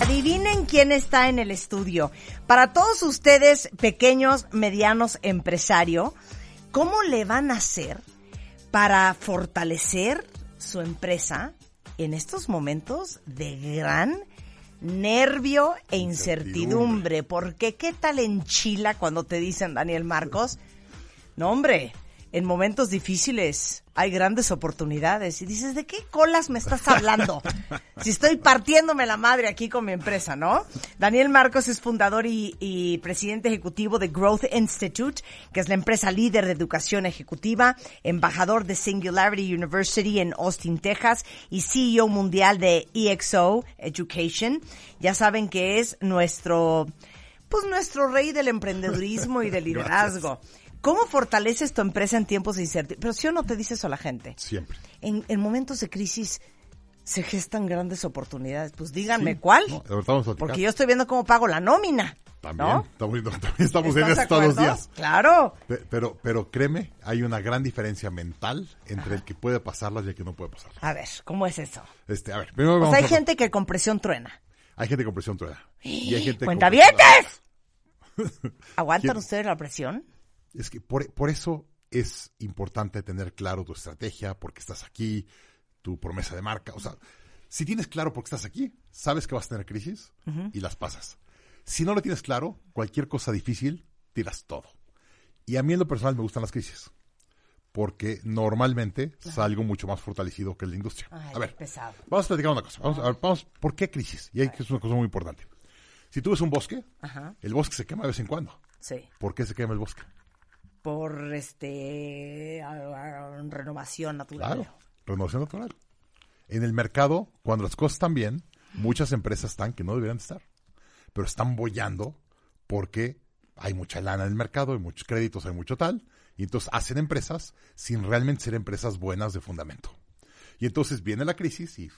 Adivinen quién está en el estudio. Para todos ustedes, pequeños, medianos empresario, ¿cómo le van a hacer para fortalecer su empresa en estos momentos de gran nervio e incertidumbre? Porque ¿qué tal en Chile cuando te dicen, Daniel Marcos? No, hombre, en momentos difíciles hay grandes oportunidades. Y dices, ¿de qué colas me estás hablando? si estoy partiéndome la madre aquí con mi empresa, ¿no? Daniel Marcos es fundador y, y, presidente ejecutivo de Growth Institute, que es la empresa líder de educación ejecutiva, embajador de Singularity University en Austin, Texas, y CEO mundial de EXO Education. Ya saben que es nuestro, pues nuestro rey del emprendedurismo y del liderazgo. ¿Cómo fortaleces tu empresa en tiempos de incertidumbre? Pero si o no te dices eso a la gente. Siempre. En, en momentos de crisis se gestan grandes oportunidades. Pues díganme sí. cuál. No, porque yo estoy viendo cómo pago la nómina. También, ¿no? estamos, también estamos en eso todos los días. Claro. Pero, pero créeme, hay una gran diferencia mental entre Ajá. el que puede pasarlas y el que no puede pasarlas. A ver, ¿cómo es eso? Este, a ver, primero o vamos sea, hay a... gente que con presión truena. Hay gente con presión truena. Y hay gente ¡Cuentavientes! ¿Aguantan ustedes la presión? Es que por, por, eso es importante tener claro tu estrategia, porque estás aquí, tu promesa de marca. O sea, si tienes claro por qué estás aquí, sabes que vas a tener crisis uh -huh. y las pasas. Si no lo tienes claro, cualquier cosa difícil, tiras todo. Y a mí en lo personal me gustan las crisis, porque normalmente salgo mucho más fortalecido que la industria. Ay, a ver, pesado. vamos a platicar una cosa. Vamos, a ver, vamos, ¿por qué crisis? Y hay es una cosa muy importante. Si tú ves un bosque, el bosque se quema de vez en cuando. Sí. ¿Por qué se quema el bosque? Por este renovación natural. Claro, renovación natural. En el mercado, cuando las cosas están bien, muchas empresas están que no deberían estar, pero están bollando porque hay mucha lana en el mercado, hay muchos créditos, hay mucho tal, y entonces hacen empresas sin realmente ser empresas buenas de fundamento. Y entonces viene la crisis y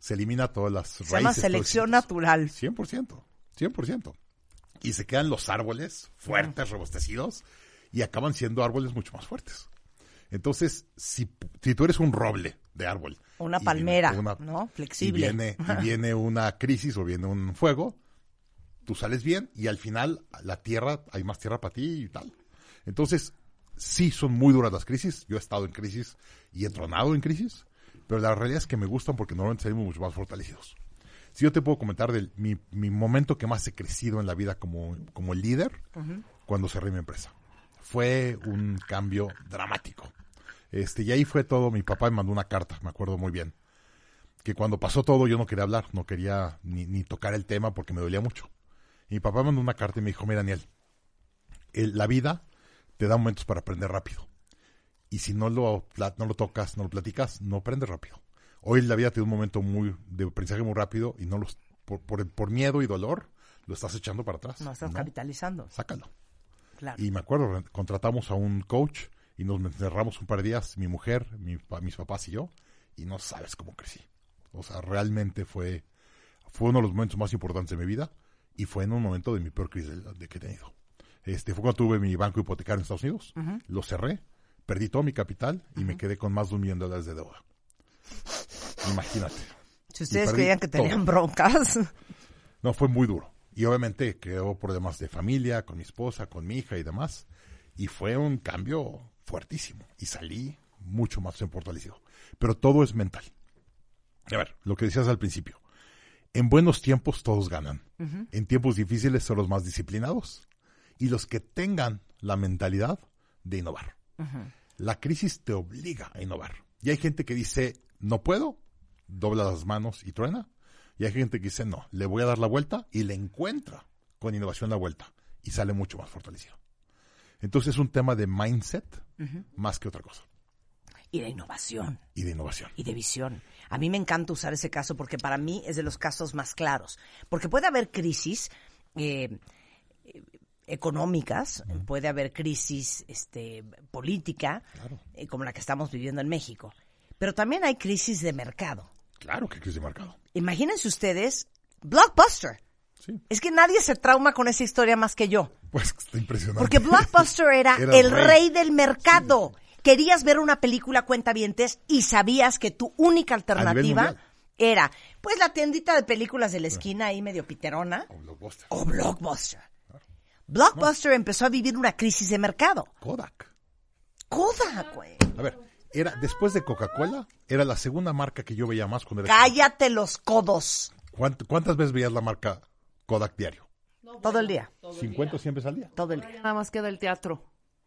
se elimina todas las se raíces. Se llama selección natural. 100%, 100%. Y se quedan los árboles fuertes, robustecidos, y acaban siendo árboles mucho más fuertes. Entonces, si, si tú eres un roble de árbol. Una palmera, una, ¿no? Flexible. Y viene, y viene una crisis o viene un fuego, tú sales bien y al final la tierra, hay más tierra para ti y tal. Entonces, sí son muy duras las crisis. Yo he estado en crisis y he tronado en crisis, pero la realidad es que me gustan porque normalmente salimos mucho más fortalecidos. Si yo te puedo comentar de mi, mi momento que más he crecido en la vida como, como líder, uh -huh. cuando cerré mi empresa fue un cambio dramático. Este, y ahí fue todo, mi papá me mandó una carta, me acuerdo muy bien, que cuando pasó todo yo no quería hablar, no quería ni, ni tocar el tema porque me dolía mucho. Y mi papá me mandó una carta y me dijo, mira Daniel, el, la vida te da momentos para aprender rápido. Y si no lo, no lo tocas, no lo platicas, no aprendes rápido. Hoy la vida te da un momento muy de aprendizaje muy rápido y no los, por, por, por miedo y dolor lo estás echando para atrás. No estás no, capitalizando. Sácalo. Claro. Y me acuerdo, contratamos a un coach y nos encerramos un par de días, mi mujer, mi, mis papás y yo, y no sabes cómo crecí. O sea, realmente fue, fue uno de los momentos más importantes de mi vida y fue en un momento de mi peor crisis de, de que he tenido. Este, fue cuando tuve mi banco hipotecario en Estados Unidos, uh -huh. lo cerré, perdí todo mi capital y uh -huh. me quedé con más de un millón de dólares de deuda. Imagínate. Si ustedes creían que tenían todo. broncas. No, fue muy duro. Y obviamente quedó problemas de familia, con mi esposa, con mi hija y demás. Y fue un cambio fuertísimo. Y salí mucho más fortalecido. Pero todo es mental. A ver, lo que decías al principio. En buenos tiempos todos ganan. Uh -huh. En tiempos difíciles son los más disciplinados. Y los que tengan la mentalidad de innovar. Uh -huh. La crisis te obliga a innovar. Y hay gente que dice, no puedo, dobla las manos y truena. Y hay gente que dice, no, le voy a dar la vuelta y le encuentra con innovación la vuelta y sale mucho más fortalecido. Entonces es un tema de mindset uh -huh. más que otra cosa. Y de innovación. Y de innovación. Y de visión. A mí me encanta usar ese caso porque para mí es de los casos más claros. Porque puede haber crisis eh, económicas, uh -huh. puede haber crisis este, política, claro. eh, como la que estamos viviendo en México. Pero también hay crisis de mercado. Claro que crisis de mercado. Imagínense ustedes, Blockbuster. Sí. Es que nadie se trauma con esa historia más que yo. Pues está impresionante. Porque Blockbuster era, era el rey. rey. del mercado. Sí. Querías ver una película cuentavientes y sabías que tu única alternativa era pues la tiendita de películas de la esquina ahí medio piterona O Blockbuster. o Blockbuster. Blockbuster empezó a vivir una crisis de mercado. Kodak. Kodak, güey. A ver, era, después de Coca-Cola, era la segunda marca que yo veía más cuando era Cállate los codos. ¿Cuánt- ¿Cuántas veces veías la marca Kodak diario? Todo el día. ¿50 siempre al día? Todo el día. Nada más queda el teatro.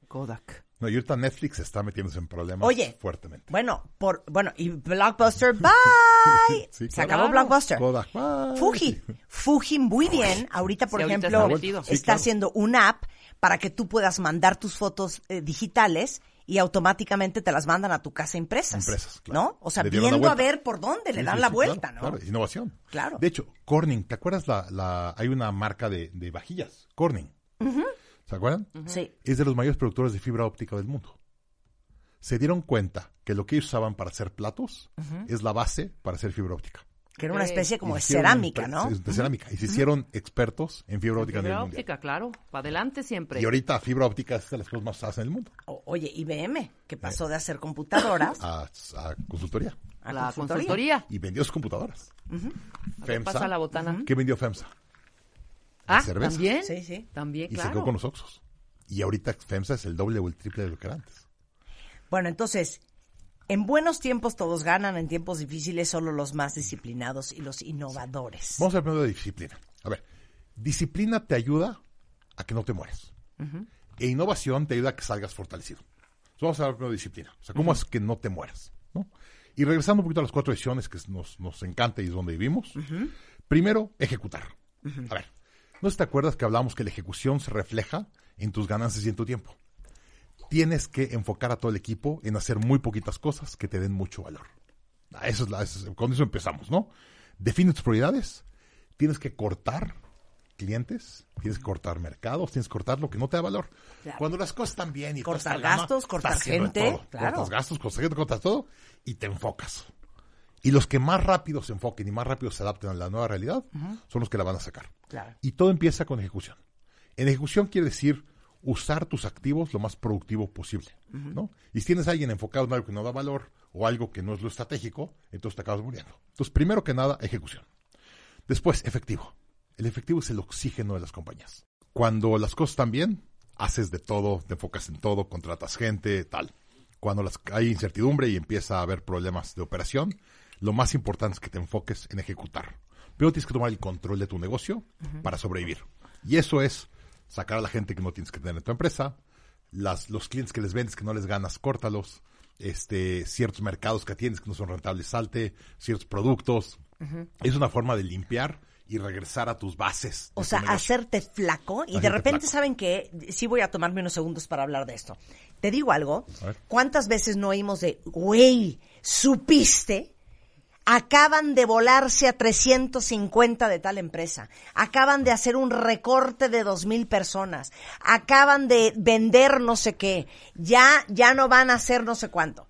Kodak. No, y ahorita Netflix está metiéndose en problemas Oye. fuertemente. Bueno, por, bueno, y Blockbuster, bye. Sí, Se claro. acabó Blockbuster. Kodak, bye. Fuji. Fuji muy bien. Ahorita, por Sí, ahorita ejemplo, está. Sí, claro. haciendo una app para que tú puedas mandar tus fotos eh, digitales y automáticamente te las mandan a tu casa impresas. Impresas, claro. ¿No? O sea, Le viendo a ver por dónde le Sí, dan sí, la sí, vuelta, claro, ¿no? Claro, innovación. Claro. De hecho, Corning, ¿te acuerdas la, la hay una marca de, de vajillas? Corning. ¿Se acuerdan? Sí. Es de los mayores productores de fibra óptica del mundo. Se dieron cuenta que lo que ellos usaban para hacer platos es la base para hacer fibra óptica. Que era una especie como de cerámica, ¿no? De cerámica. Y se hicieron expertos en fibra óptica nivel Fibra mundial. óptica, claro. Para adelante siempre. Y ahorita fibra óptica es de las cosas más usadas en el mundo. O- oye, IBM, que pasó de hacer computadoras A, a consultoría. a la consultoría. consultoría. Y vendió sus computadoras. A ver, pasa la botana. ¿Qué vendió FEMSA? Ah, cerveza. ¿también? Sí, sí. También, Y se claro. quedó con los Oxos. Y ahorita FEMSA es el doble o el triple de lo que era antes. Bueno, entonces, en buenos tiempos todos ganan, en tiempos difíciles solo los más disciplinados y los innovadores. Vamos a hablar de disciplina. A ver, disciplina te ayuda a que no te mueres. E innovación te ayuda a que salgas fortalecido. Entonces, vamos a hablar primero de disciplina. O sea, ¿cómo es que no te mueras? ¿no? Y regresando un poquito a las cuatro decisiones que nos, nos encanta y es donde vivimos. Primero, ejecutar. A ver, ¿no te acuerdas que hablamos que la ejecución se refleja en tus ganancias y en tu tiempo? Tienes que enfocar a todo el equipo en hacer muy poquitas cosas que te den mucho valor. Ah, Eso es la, eso es- con eso empezamos, ¿no? Define tus prioridades. Tienes que cortar clientes, tienes que cortar mercados, tienes que cortar lo que no te da valor. Claro. Cuando las cosas están bien y Cortar gastos, cortar gente, todo. claro. Cortas gastos, cortas gente, cortas todo y te enfocas. Y los que más rápido se enfoquen y más rápido se adapten a la nueva realidad son los que la van a sacar. Claro. Y todo empieza con ejecución. En ejecución quiere decir usar tus activos lo más productivo posible, ¿no? Y si tienes a alguien enfocado en algo que no da valor o algo que no es lo estratégico, entonces te acabas muriendo. Entonces, primero que nada, ejecución. Después, efectivo. El efectivo es el oxígeno de las compañías. Cuando las cosas están bien, haces de todo, te enfocas en todo, contratas gente, tal. Cuando las, hay incertidumbre y empieza a haber problemas de operación, lo más importante es que te enfoques en ejecutar. Pero tienes que tomar el control de tu negocio para sobrevivir. Y eso es sacar a la gente que no tienes que tener en tu empresa, las, los clientes que les vendes que no les ganas, córtalos, este, ciertos mercados que tienes que no son rentables, salte, ciertos productos. Es una forma de limpiar y regresar a tus bases. O sea, hacerte flaco y de repente flaco. saben que sí voy a tomarme unos segundos para hablar de esto. Te digo algo. ¿cuántas veces no oímos de, güey, supiste? Acaban de volarse a 350 de tal empresa. Acaban de hacer un recorte de 2.000 personas. Acaban de vender no sé qué. Ya, ya no van a hacer no sé cuánto.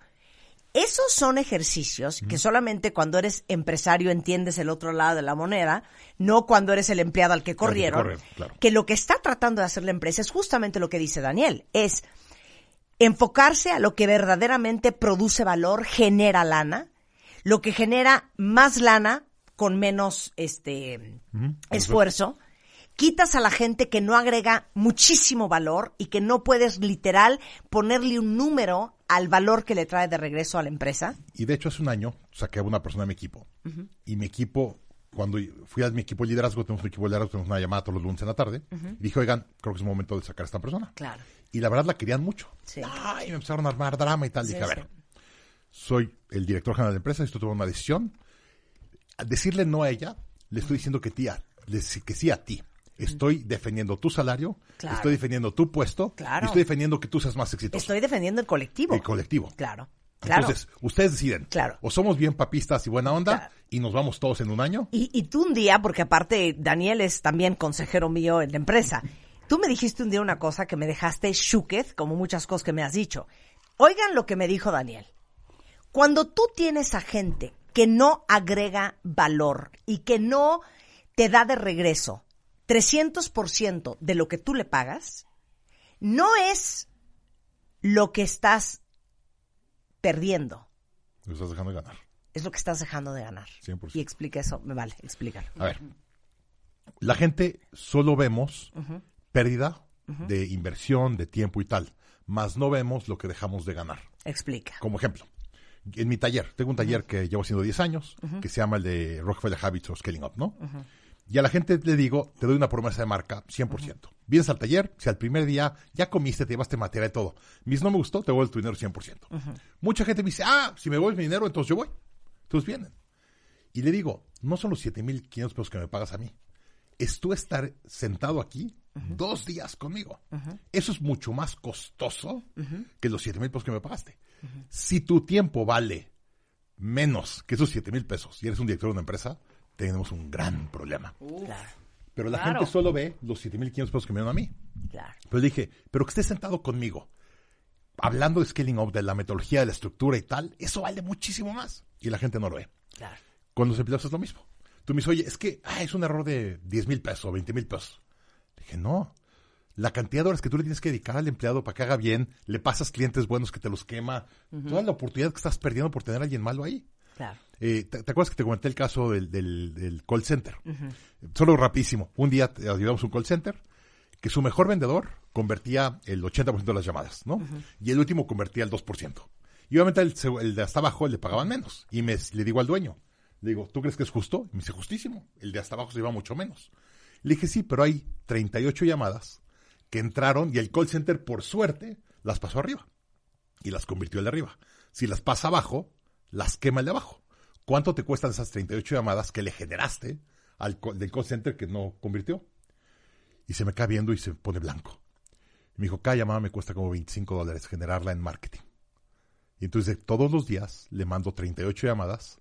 Esos son ejercicios que solamente cuando eres empresario entiendes el otro lado de la moneda, no cuando eres el empleado al que corrieron. corren, claro. Que lo que está tratando de hacer la empresa es justamente lo que dice Daniel, es enfocarse a lo que verdaderamente produce valor, genera lana, lo que genera más lana con menos este esfuerzo. Quitas a la gente que no agrega muchísimo valor y que no puedes literal ponerle un número al valor que le trae de regreso a la empresa. Y de hecho, hace un año saqué a una persona de mi equipo. Y mi equipo, cuando fui a mi equipo de liderazgo, tenemos un equipo de liderazgo, tenemos una llamada todos los lunes en la tarde. Y dije, oigan, creo que es momento de sacar a esta persona. Claro. Y la verdad la querían mucho. Sí. Ay, me empezaron a armar drama y tal. Sí, dije, a sí. Soy el director general de la empresa, esto tomar una decisión. Al decirle no a ella, le estoy diciendo que, tía, que sí a ti. Estoy defendiendo tu salario, Claro. estoy defendiendo tu puesto, Claro. y estoy defendiendo que tú seas más exitoso. Estoy defendiendo el colectivo. el colectivo. Claro. Claro. Entonces, ustedes deciden. Claro. O somos bien papistas y buena onda Claro. y nos vamos todos en un año. Y, y tú un día, porque aparte Daniel es también consejero mío en la empresa, tú me dijiste un día una cosa que me dejaste shuketh, como muchas cosas que me has dicho. Oigan lo que me dijo Daniel. Cuando tú tienes a gente que no agrega valor y que no te da de regreso 300% de lo que tú le pagas, no es lo que estás perdiendo, Lo estás dejando de ganar. es lo que estás dejando de ganar. 100%. Y explica eso, me vale, explícalo. A ver, la gente solo vemos pérdida de inversión, de tiempo y tal, más no vemos lo que dejamos de ganar. Explica. Como ejemplo, en mi taller, tengo un taller que llevo haciendo 10 años, que se llama el de Rockefeller Habits o Scaling Up, ¿no? Y a la gente le digo, te doy una promesa de marca 100%. Vienes al taller, si al primer día ya comiste, te llevaste material y todo. Mis no me gustó, te vuelvo tu dinero 100%. Mucha gente me dice, ah, si me vuelves mi dinero, entonces yo voy. Entonces vienen. Y le digo, no son los 7.500 pesos que me pagas a mí. Es tú estar sentado aquí dos días conmigo. Eso es mucho más costoso que los 7.000 pesos que me pagaste. Si tu tiempo vale menos que esos 7.000 pesos y eres un director de una empresa, tenemos un gran problema. Claro, Pero la Claro. gente solo ve los 7.500 pesos que me dieron a mí. claro. Pero le dije, pero que estés sentado conmigo, hablando de scaling up, de la metodología, de la estructura y tal, eso vale muchísimo más. Y la gente no lo ve. Claro. Con los empleados es lo mismo. Tú me dices, oye, es que ah, es un error de 10 mil pesos o 20 mil pesos. Le dije, no. La cantidad de horas que tú le tienes que dedicar al empleado para que haga bien, le pasas clientes buenos que te los quema, toda la oportunidad que estás perdiendo por tener a alguien malo ahí. Claro. Eh, ¿te, te acuerdas que te comenté el caso del, del- del call center? Solo rapidísimo. Un día ayudamos un call center que su mejor vendedor convertía el 80% de las llamadas, ¿no? Y el último convertía el 2%. Y obviamente el de hasta abajo le pagaban menos. Y me, le digo al dueño, le digo, ¿tú crees que es justo? Y me dice, justísimo. El de hasta abajo se iba mucho menos. Le dije, sí, pero hay 38 llamadas entraron y el call center, por suerte, las pasó arriba y las convirtió el de arriba. Si las pasa abajo, las quema el de abajo. ¿Cuánto te cuestan esas 38 llamadas que le generaste al del call center que no convirtió? Y se me cae viendo y se pone blanco. Y me dijo, cada llamada me cuesta como 25 dólares generarla en marketing. Y entonces todos los días le mando 38 llamadas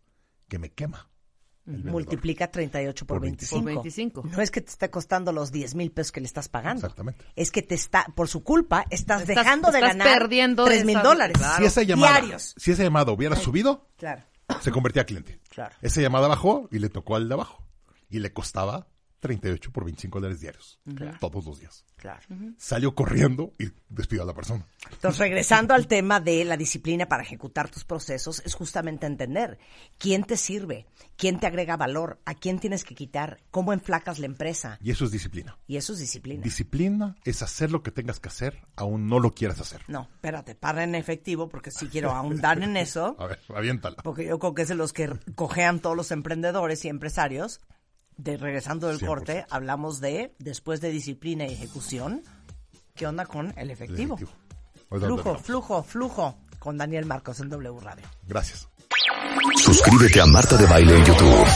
que me quema. El vendedor. Multiplica 38 por, Por 25. 25. No es que te esté costando los 10 mil pesos que le estás pagando. Exactamente. Es que te está, por su culpa, estás, Estás- dejando de estás ganar perdiendo 3 mil dólares. Claro. Si esa llamada, Diarios. si esa llamada hubiera subido, Claro, se convertía a cliente. claro. Esa llamada bajó y le tocó al de abajo. Y le costaba 38 por 25 dólares diarios. Todos los días. Claro. Salió corriendo y despidió a la persona. Entonces, regresando al tema de la disciplina para ejecutar tus procesos, es justamente entender quién te sirve, quién te agrega valor, a quién tienes que quitar, cómo enflacas la empresa. Y eso es disciplina. Y eso es disciplina. Disciplina es hacer lo que tengas que hacer, aún no lo quieras hacer. no, espérate, para en efectivo, porque sí quiero ahondar en eso, A ver, aviéntala. porque yo creo que es de los que cojean todos los emprendedores y empresarios. De regresando del 100%. corte, hablamos de, después de disciplina y ejecución, ¿qué onda con el El efectivo? Flujo, flujo, flujo, con Daniel Marcos en W Radio. Gracias. Suscríbete a Marta de Baile en YouTube.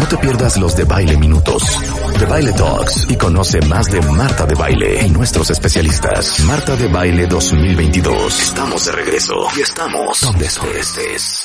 No te pierdas los de Baile Minutos, de Baile Talks y conoce más de Marta de Baile y nuestros especialistas. Marta de Baile 2022. Estamos de regreso y estamos donde estés.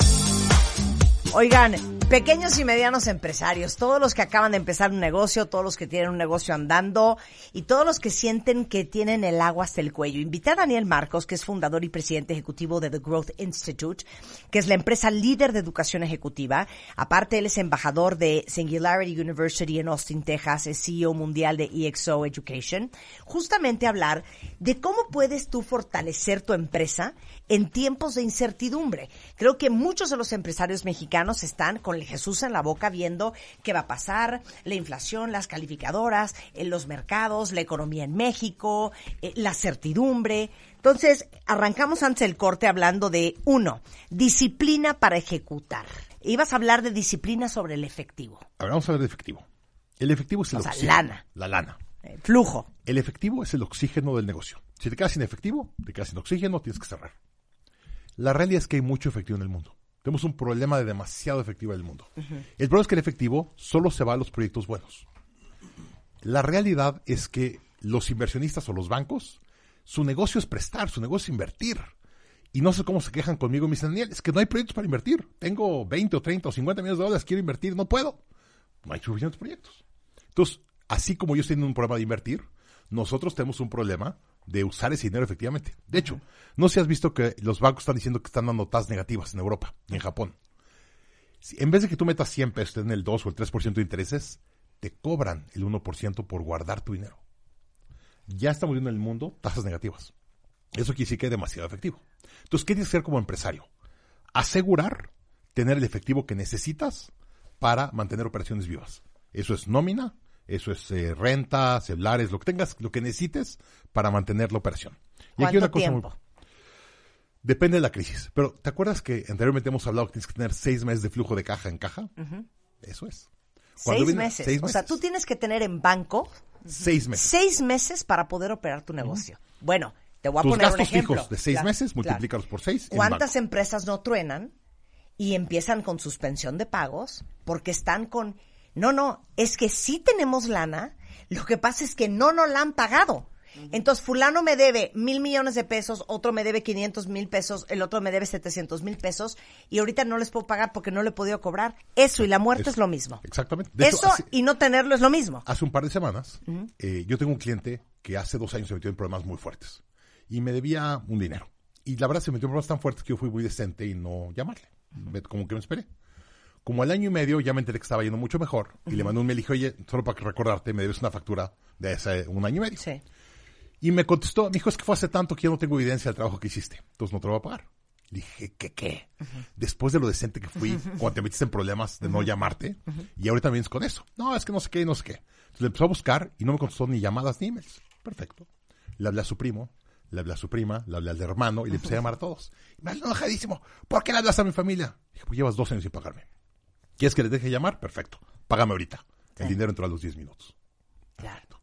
Oigan, pequeños y medianos empresarios, todos los que acaban de empezar un negocio, todos los que tienen un negocio andando y todos los que sienten que tienen el agua hasta el cuello. Invité a Daniel Marcos, que es fundador y presidente ejecutivo de The Growth Institute, que es la empresa líder de educación ejecutiva. Aparte, él es embajador de Singularity University en Austin, Texas, es CEO mundial de EXO Education. Justamente hablar de cómo puedes tú fortalecer tu empresa en tiempos de incertidumbre. Creo que muchos de los empresarios mexicanos están con el Jesús en la boca viendo qué va a pasar, la inflación, las calificadoras, en los mercados, la economía en México, eh, la certidumbre. Entonces, arrancamos antes del corte hablando de, uno, disciplina para ejecutar. Ibas a hablar de disciplina sobre el efectivo, A ver, vamos a de efectivo. El efectivo es el O sea, oxígeno. lana. La lana. eh, flujo. El efectivo es el oxígeno del negocio. Si te quedas sin efectivo, te quedas sin oxígeno, tienes que cerrar. La realidad es que hay mucho efectivo en el mundo. Tenemos un problema de demasiado efectivo en el mundo. El problema es que el efectivo solo se va a los proyectos buenos. La realidad es que los inversionistas o los bancos, su negocio es prestar, su negocio es invertir. Y no sé cómo se quejan conmigo, me dicen, Daniel, es que no hay proyectos para invertir. Tengo 20 o 30 o 50 millones de dólares, quiero invertir, no puedo. No hay suficientes proyectos. Entonces, así como ellos tienen un problema de invertir, nosotros tenemos un problema de usar ese dinero efectivamente. De hecho, no sé si has visto que los bancos están diciendo que están dando tasas negativas en Europa y en Japón. En vez de que tú metas 100 pesos en el 2 o el 3% de intereses, te cobran el 1% por guardar tu dinero. Ya estamos viendo en el mundo tasas negativas. Eso quiere decir que es demasiado efectivo. Entonces, ¿qué tienes que hacer como empresario? Asegurar tener el efectivo que necesitas para mantener operaciones vivas. Eso es nómina, eso es eh, renta, celulares, lo que tengas, lo que necesites para mantener la operación. Y aquí ¿Cuánto una cosa muy- tiempo? Depende de la crisis. Pero ¿te acuerdas que anteriormente hemos hablado que tienes que tener seis meses de flujo de caja en caja? Eso es. Cuando Seis viene- meses. seis O sea, meses. tú tienes que tener en banco Seis meses. seis meses para poder operar tu negocio. Bueno, te voy a Tus poner un gastos ejemplo. fijos de seis Claro, meses, claro. multiplícalos por seis. ¿Cuántas empresas no truenan y empiezan con suspensión de pagos porque están con... No, no, es que sí tenemos lana, lo que pasa es que no nos la han pagado. Entonces, fulano me debe mil millones de pesos, otro me debe 500 mil pesos, el otro me debe 700 mil pesos y ahorita no les puedo pagar porque no le he podido cobrar. Eso y la muerte Eso. es lo mismo. Exactamente. De hecho, Eso hace- y no tenerlo es lo mismo. Hace un par de semanas, eh, yo tengo un cliente que hace dos años se metió en problemas muy fuertes y me debía un dinero. Y la verdad se metió en problemas tan fuertes que yo fui muy decente y no llamarle. Como que me esperé. Como al año y medio ya me enteré que estaba yendo mucho mejor y le mandé un mail y dije, oye, solo para recordarte, me debes una factura de hace un año y medio. Sí. Y me contestó, me dijo, es que fue hace tanto que yo no tengo evidencia del trabajo que hiciste, entonces no te lo voy a pagar. Le dije, ¿qué qué? Después de lo decente que fui, cuando te metiste en problemas de no llamarte, y ahorita vienes con eso. No, es que no sé qué, no sé qué. Entonces le empezó a buscar y no me contestó ni llamadas ni emails. Perfecto. Le hablé a su primo, le hablé a su prima, le hablé al hermano y le empecé a llamar a todos. Y me enojadísimo. ¿Por qué le hablas a mi familia? Dije, pues llevas dos años sin pagarme. ¿Quieres que le deje llamar? Perfecto. Págame ahorita. El dinero entró a los 10 minutos. Claro,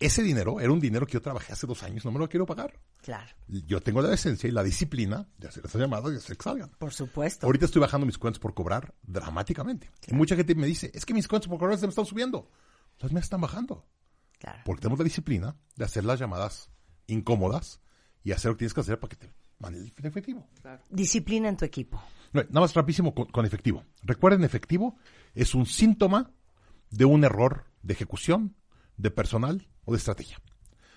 Ese dinero era un dinero que yo trabajé hace dos años, no me lo quiero pagar. claro. Yo tengo la decencia y la disciplina de hacer esas llamadas y hacer que salgan. Por supuesto. Ahorita estoy bajando mis cuentas por cobrar dramáticamente. Y mucha gente me dice, es que mis cuentas por cobrar se me están subiendo. Las me están bajando. Claro. Porque tenemos la disciplina de hacer las llamadas incómodas y hacer lo que tienes que hacer para que te manden el efectivo. Disciplina en tu equipo. Nada más rapidísimo con, con efectivo. Recuerden, efectivo es un síntoma de un error de ejecución, de personal o de estrategia.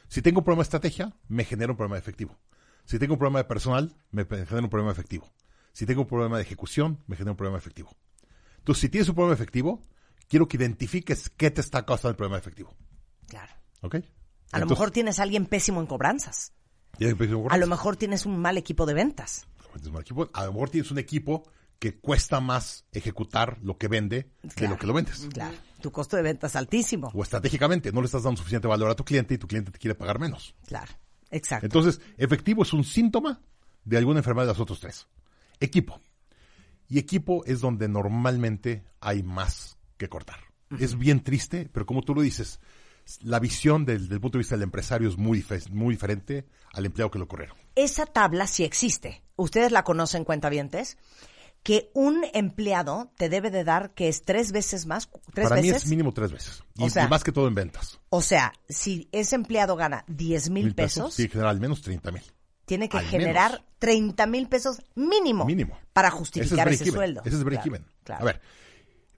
Si tengo un problema de estrategia, me genera un problema de efectivo. Si tengo un problema de personal, me genera un problema de efectivo. Si tengo un problema de ejecución, me genera un problema de efectivo. Entonces, si tienes un problema de efectivo, quiero que identifiques qué te está causando el problema de efectivo. Claro. ¿Ok? A lo mejor tienes a alguien pésimo en cobranzas. A lo mejor tienes un mal equipo de ventas. Un equipo- a lo mejor tienes un equipo que cuesta más ejecutar lo que vende de Claro. lo que lo vendes. Claro. Tu costo de ventas es altísimo. O estratégicamente, no le estás dando suficiente valor a tu cliente y tu cliente te quiere pagar menos. Claro. Exacto. Entonces, efectivo es un síntoma de alguna enfermedad de las otras tres. Equipo. Y equipo es donde normalmente hay más que cortar. Es bien triste, pero como tú lo dices, la visión del, del punto de vista del empresario es muy, muy diferente al empleado que lo corrieron. Esa tabla sí existe. Ustedes la conocen, cuentavientes. Que un empleado te debe de dar que es tres veces más, tres Para mí es mínimo tres veces. Y, O sea- y más que todo en ventas. O sea, si ese empleado gana 10 mil pesos, Sí, general al menos 30 mil. tiene que al generar menos. 30 mil pesos mínimo, Mínimo. para Ese es justificar ese, sueldo. Ese es break Claro, claro. A ver,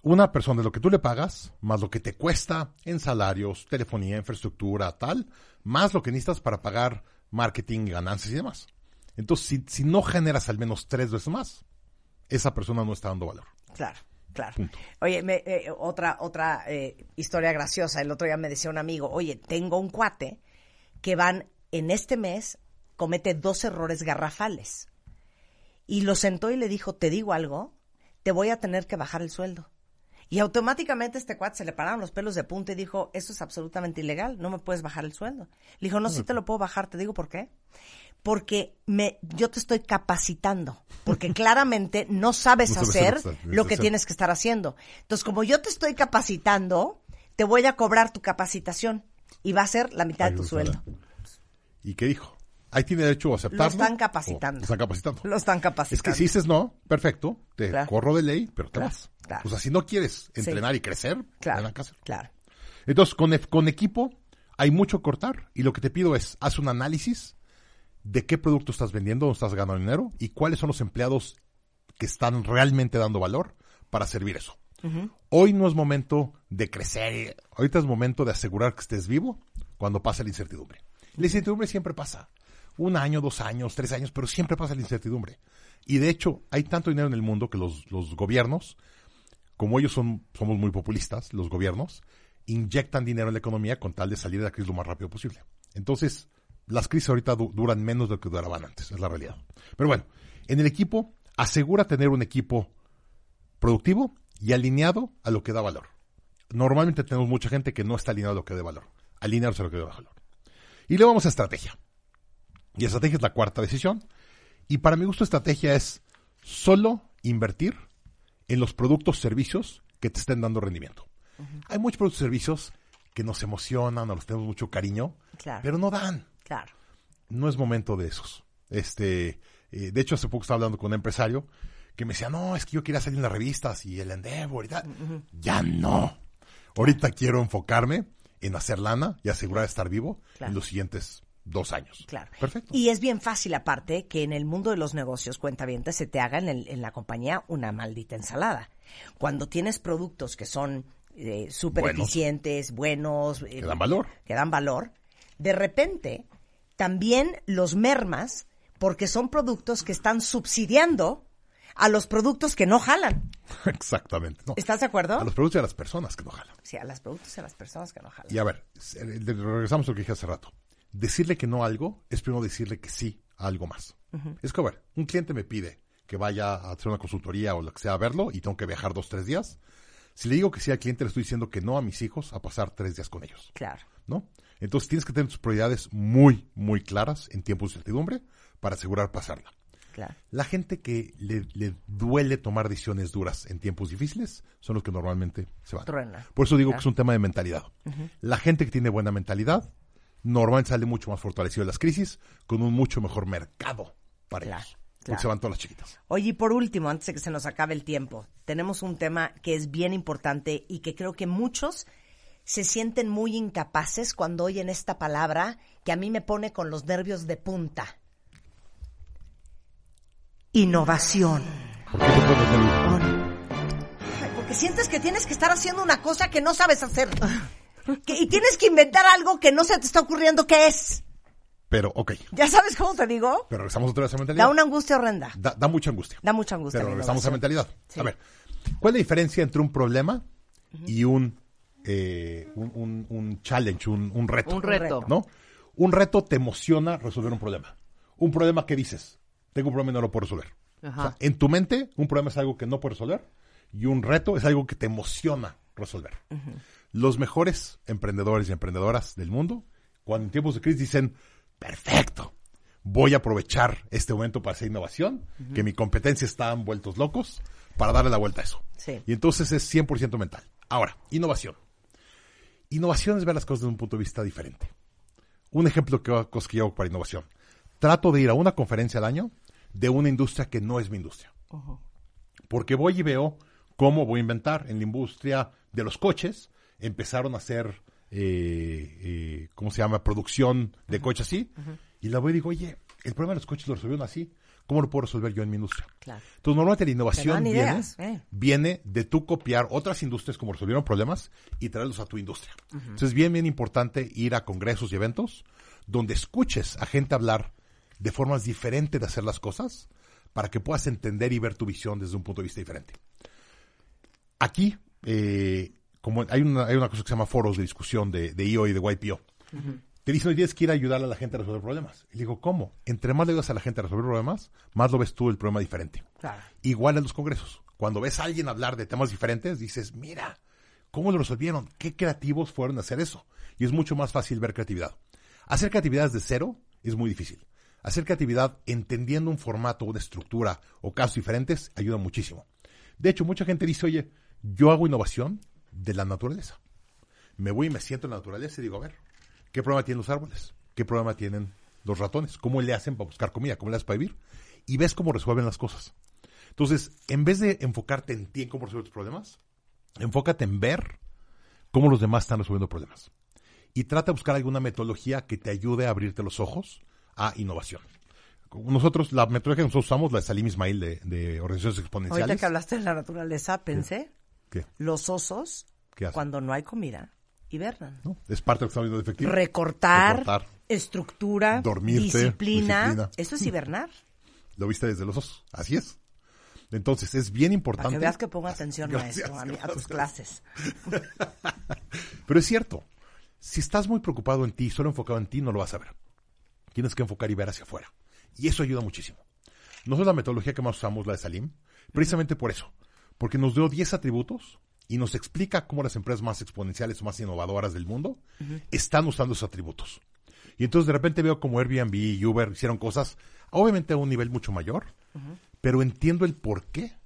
una persona de lo que tú le pagas, más lo que te cuesta en salarios, telefonía, infraestructura, tal, más lo que necesitas para pagar marketing, ganancias y demás. Entonces, si, si no generas al menos tres veces más, esa persona no está dando valor. Claro, claro. Punto. Oye, me- eh, otra, otra eh, historia graciosa. El otro día me decía un amigo, oye, tengo un cuate que van en este mes, comete dos errores garrafales. Y lo sentó y le dijo, te digo algo, te voy a tener que bajar el sueldo. Y automáticamente este cuate se le pararon los pelos de punta y dijo, eso es absolutamente ilegal, no me puedes bajar el sueldo. Le dijo, no, sí te lo puedo bajar, te digo por qué. Porque me, yo te estoy capacitando, porque claramente no sabes No sabes hacer lo que lo tienes que estar haciendo. Entonces, como yo te estoy capacitando, te voy a cobrar tu capacitación y va a ser la mitad de tu sueldo. ¿Y qué dijo? Ahí tiene derecho a aceptarlo. Lo están capacitando. Lo están capacitando. Lo están Es capacitando. que si dices no, perfecto, te Claro. corro de ley, pero te Claro, vas. claro. O sea, si no quieres entrenar y crecer, Claro, claro. Entonces, con, con equipo hay mucho cortar y lo que te pido es, haz un análisis de qué producto estás vendiendo, dónde estás ganando dinero y cuáles son los empleados que están realmente dando valor para servir eso. Hoy no es momento de crecer, ahorita es momento de asegurar que estés vivo cuando pasa la incertidumbre. La incertidumbre siempre pasa. Un año, dos años, tres años, pero siempre pasa la incertidumbre. Y de hecho, hay tanto dinero en el mundo que los, los gobiernos como ellos son, somos muy populistas, los gobiernos, inyectan dinero en la economía con tal de salir de la crisis lo más rápido posible. Entonces, las crisis ahorita du- duran menos de lo que duraban antes, es la realidad. Pero bueno, en el equipo Asegura tener un equipo productivo y alineado a lo que da valor. Normalmente tenemos mucha gente que no está alineada a lo que da valor. Alineados a lo que da valor. Y luego vamos a estrategia. Y estrategia es la cuarta decisión. Y para mi gusto, estrategia es solo invertir en los productos, servicios que te estén dando rendimiento. Hay muchos productos y servicios que nos emocionan, o los tenemos mucho cariño, Claro. pero no dan. Claro. No es momento de esos. Este, eh, de hecho, hace poco estaba hablando con un empresario que me decía, no, es que yo quería salir en las revistas y el Endeavor y tal. Ya no. Ahorita quiero enfocarme en hacer lana y asegurar estar vivo Claro. en los siguientes dos años. Claro. Perfecto. Y es bien fácil, aparte, que en el mundo de los negocios, cuentavientes, se te haga en, el- en la compañía una maldita ensalada. Cuando tienes productos que son eh, súper eficientes, buenos, eh, Que dan valor. que dan valor, de repente también los mermas porque son productos que están subsidiando a los productos que no jalan. Exactamente. No. ¿Estás de acuerdo? A los productos y a las personas que no jalan. Sí, a los productos y a las personas que no jalan. Y a ver, de- regresamos a lo que dije hace rato. Decirle que no a algo es primero decirle que sí a algo más. Es que, a ver, un cliente me pide que vaya a hacer una consultoría o lo que sea a verlo y tengo que viajar dos, tres días. Si le digo que sí al cliente, le estoy diciendo que no a mis hijos a pasar tres días con ellos. Claro. ¿No? Entonces tienes que tener tus prioridades muy, muy claras en tiempos de incertidumbre para asegurar pasarla. Claro. La gente que le, le duele tomar decisiones duras en tiempos difíciles son los que normalmente se van. Truena. Por eso digo Claro. que es un tema de mentalidad. La gente que tiene buena mentalidad normalmente sale mucho más fortalecido de las crisis con un mucho mejor mercado para Claro, ellos. Porque claro. se van todas las chiquitas. Oye, y por último, antes de que se nos acabe el tiempo, tenemos un tema que es bien importante y que creo que muchos se sienten muy incapaces cuando oyen esta palabra que a mí me pone con los nervios de punta. Innovación. Ay, Porque sientes que tienes que estar haciendo una cosa que no sabes hacer. Que- y tienes que inventar algo que no se te está ocurriendo qué es. Pero, ok. ¿Ya sabes cómo te digo? Pero regresamos otra vez a mentalidad. Da una angustia horrenda. Da, da mucha angustia. Da mucha angustia. Pero regresamos a mentalidad. Sí. A ver, ¿cuál es la diferencia entre un problema y un, eh, un, un- un challenge, un, un reto? Un reto. ¿No? Un reto te emociona resolver un problema. Un problema que dices, tengo un problema y no lo puedo resolver. Ajá. O sea, en tu mente, un problema es algo que no puedes resolver y un reto es algo que te emociona resolver. Los mejores emprendedores y emprendedoras del mundo, cuando en tiempos de crisis dicen, perfecto, voy a aprovechar este momento para hacer innovación, que mi competencia están vueltos locos, para darle la vuelta a eso. Sí. Y entonces es 100% mental. Ahora, innovación. Innovación es ver las cosas desde un punto de vista diferente. Un ejemplo que, hago para innovación. Trato de ir a una conferencia al año de una industria que no es mi industria. Porque voy y veo cómo voy a inventar en la industria de los coches. Empezaron a hacer, eh, eh, ¿cómo se llama? Producción de coches así. Y la voy y digo, oye, el problema de los coches lo resolvieron así. ¿Cómo lo puedo resolver yo en mi industria? Claro. Entonces, normalmente la innovación viene, ideas, eh. viene de tú copiar otras industrias como resolvieron problemas y traerlos a tu industria. Entonces, es bien, bien importante ir a congresos y eventos donde escuches a gente hablar de formas diferentes de hacer las cosas para que puedas entender y ver tu visión desde un punto de vista diferente. Aquí, eh, como hay una, hay una cosa que se llama foros de discusión de, de IO y de YPO. Te dicen, oye, tienes que ir a ayudar a la gente a resolver problemas. Y digo, ¿cómo? Entre más le ayudas a la gente a resolver problemas, más lo ves tú el problema diferente. Claro. Igual en los congresos. Cuando ves a alguien hablar de temas diferentes, dices, mira, ¿cómo lo resolvieron? ¿Qué creativos fueron a hacer eso? Y es mucho más fácil ver creatividad. Hacer creatividad desde cero es muy difícil. Hacer creatividad entendiendo un formato, una estructura o casos diferentes ayuda muchísimo. De hecho, mucha gente dice, oye, yo hago innovación de la naturaleza. Me voy y me siento en la naturaleza y digo, a ver, ¿qué problema tienen los árboles? ¿Qué problema tienen los ratones? ¿Cómo le hacen para buscar comida? ¿Cómo le hacen para vivir? Y ves cómo resuelven las cosas. Entonces, en vez de enfocarte en ti, en cómo resolver tus problemas, enfócate en ver cómo los demás están resolviendo problemas. Y trata de buscar alguna metodología que te ayude a abrirte los ojos a innovación. Nosotros, la metodología que nosotros usamos, la de Salim Ismail de, de Organizaciones Exponenciales. Ahorita que hablaste de la naturaleza, pensé, ¿Qué? los osos, cuando no hay comida, hibernan. ¿No? Es parte de lo que estamos viendo de efectivo. Recortar, Recortar. estructura, Dormirte, disciplina. disciplina. Eso es hibernar. Lo viste desde los osos. Así es. Entonces, es bien Para importante. que veas que pongo atención, Gracias, maestro, a, mí- a tus clases. Pero es cierto. Si estás muy preocupado en ti, solo enfocado en ti, no lo vas a ver. Tienes que enfocar y ver hacia afuera. Y eso ayuda muchísimo. Nosotros la metodología que más usamos, la de Salim, precisamente por eso. Porque nos dio 10 atributos y nos explica cómo las empresas más exponenciales o más innovadoras del mundo están usando esos atributos. Y entonces de repente veo como Airbnb y Uber hicieron cosas, obviamente a un nivel mucho mayor, pero entiendo el por qué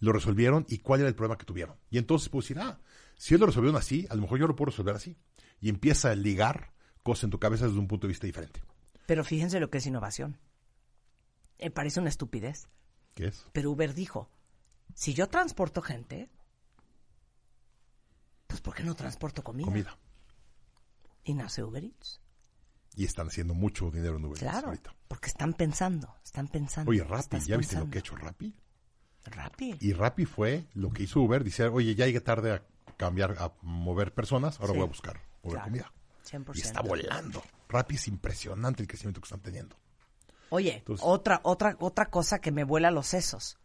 lo resolvieron y cuál era el problema que tuvieron. Y entonces puedo decir, ah, si él lo resolvieron así, a lo mejor yo lo puedo resolver así. Y empieza a ligar cosas en tu cabeza desde un punto de vista diferente. Pero fíjense lo que es innovación. Me parece una estupidez. ¿Qué es? Pero Uber dijo, si yo transporto gente, pues ¿por qué no transporto comida? Comida. Y nace Uber Eats. Y están haciendo mucho dinero en Uber Eats Claro, ahorita. porque están pensando, están pensando. Oye, Rappi, ¿ya viste lo pensando. que ha hecho Rappi? Rappi. Y Rappi fue lo que hizo Uber, dice, oye, ya llegué tarde a cambiar, a mover personas, ahora Sí. voy a buscar mover Claro, comida. 100%. Y está volando. Rappi es impresionante el crecimiento que están teniendo. Oye, Entonces- otra, otra, otra cosa que me vuela los sesos.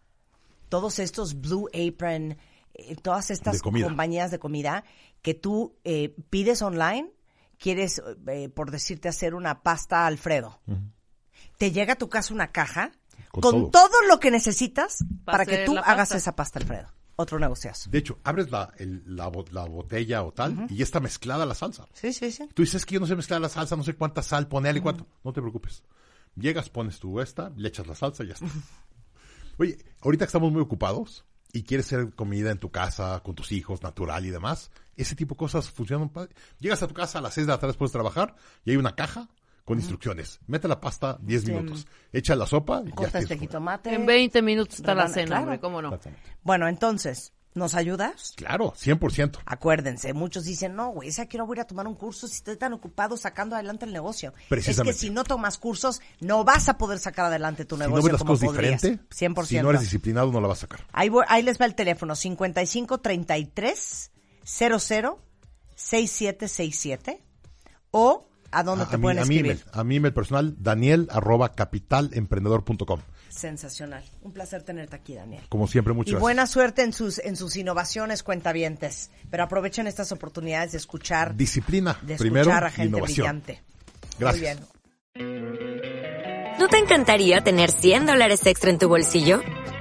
Todos estos Blue Apron, eh, todas estas De compañías de comida que tú eh, pides online, quieres, eh, por decirte, hacer una pasta Alfredo. Te llega a tu casa una caja con, Con todo. todo. lo que necesitas para, que tú hagas esa pasta Alfredo. Otro negociazo. De hecho, abres la, el- la, bo- la botella o tal y ya está mezclada la salsa. Sí, sí, sí. Tú dices que yo no sé mezclar la salsa, no sé cuánta sal ponerle y cuánto. No te preocupes. Llegas, pones tu esta, le echas la salsa y ya está. Oye, ahorita que estamos muy ocupados y quieres hacer comida en tu casa, con tus hijos, natural y demás, ese tipo de cosas funcionan. Llegas a tu casa a las 6 de la tarde después de trabajar y hay una caja con instrucciones. Mete la pasta 10 minutos. Echa la sopa y ya Corta tienes este comida. jitomate. En 20 minutos está la cena, claro. hombre, ¿cómo no? Bueno, entonces, ¿nos ayudas? Claro, 100%. Acuérdense, muchos dicen, no, güey, esa quiero voy a ir a tomar un curso si estoy tan ocupado sacando adelante el negocio. Es que Precisamente. si no tomas cursos, no vas a poder sacar adelante tu Si negocio no ves las como cosas podrías. diferente, 100%. si no eres disciplinado, no la vas a sacar. ahí, voy- ahí les va el teléfono, 55 33 00 6767 o a dónde a, te mi, pueden a escribir. email, a mi email personal, daniel arroba capitalemprendedor.com. Sensacional. Un placer tenerte aquí, Daniel. Como siempre, muchas Y gracias. buena suerte en sus, en sus innovaciones, cuentavientes. Pero aprovechen estas oportunidades de escuchar, Disciplina, de primero, escuchar a y gente innovación. brillante. Gracias. Muy bien. ¿No te encantaría tener 100 dólares extra en tu bolsillo?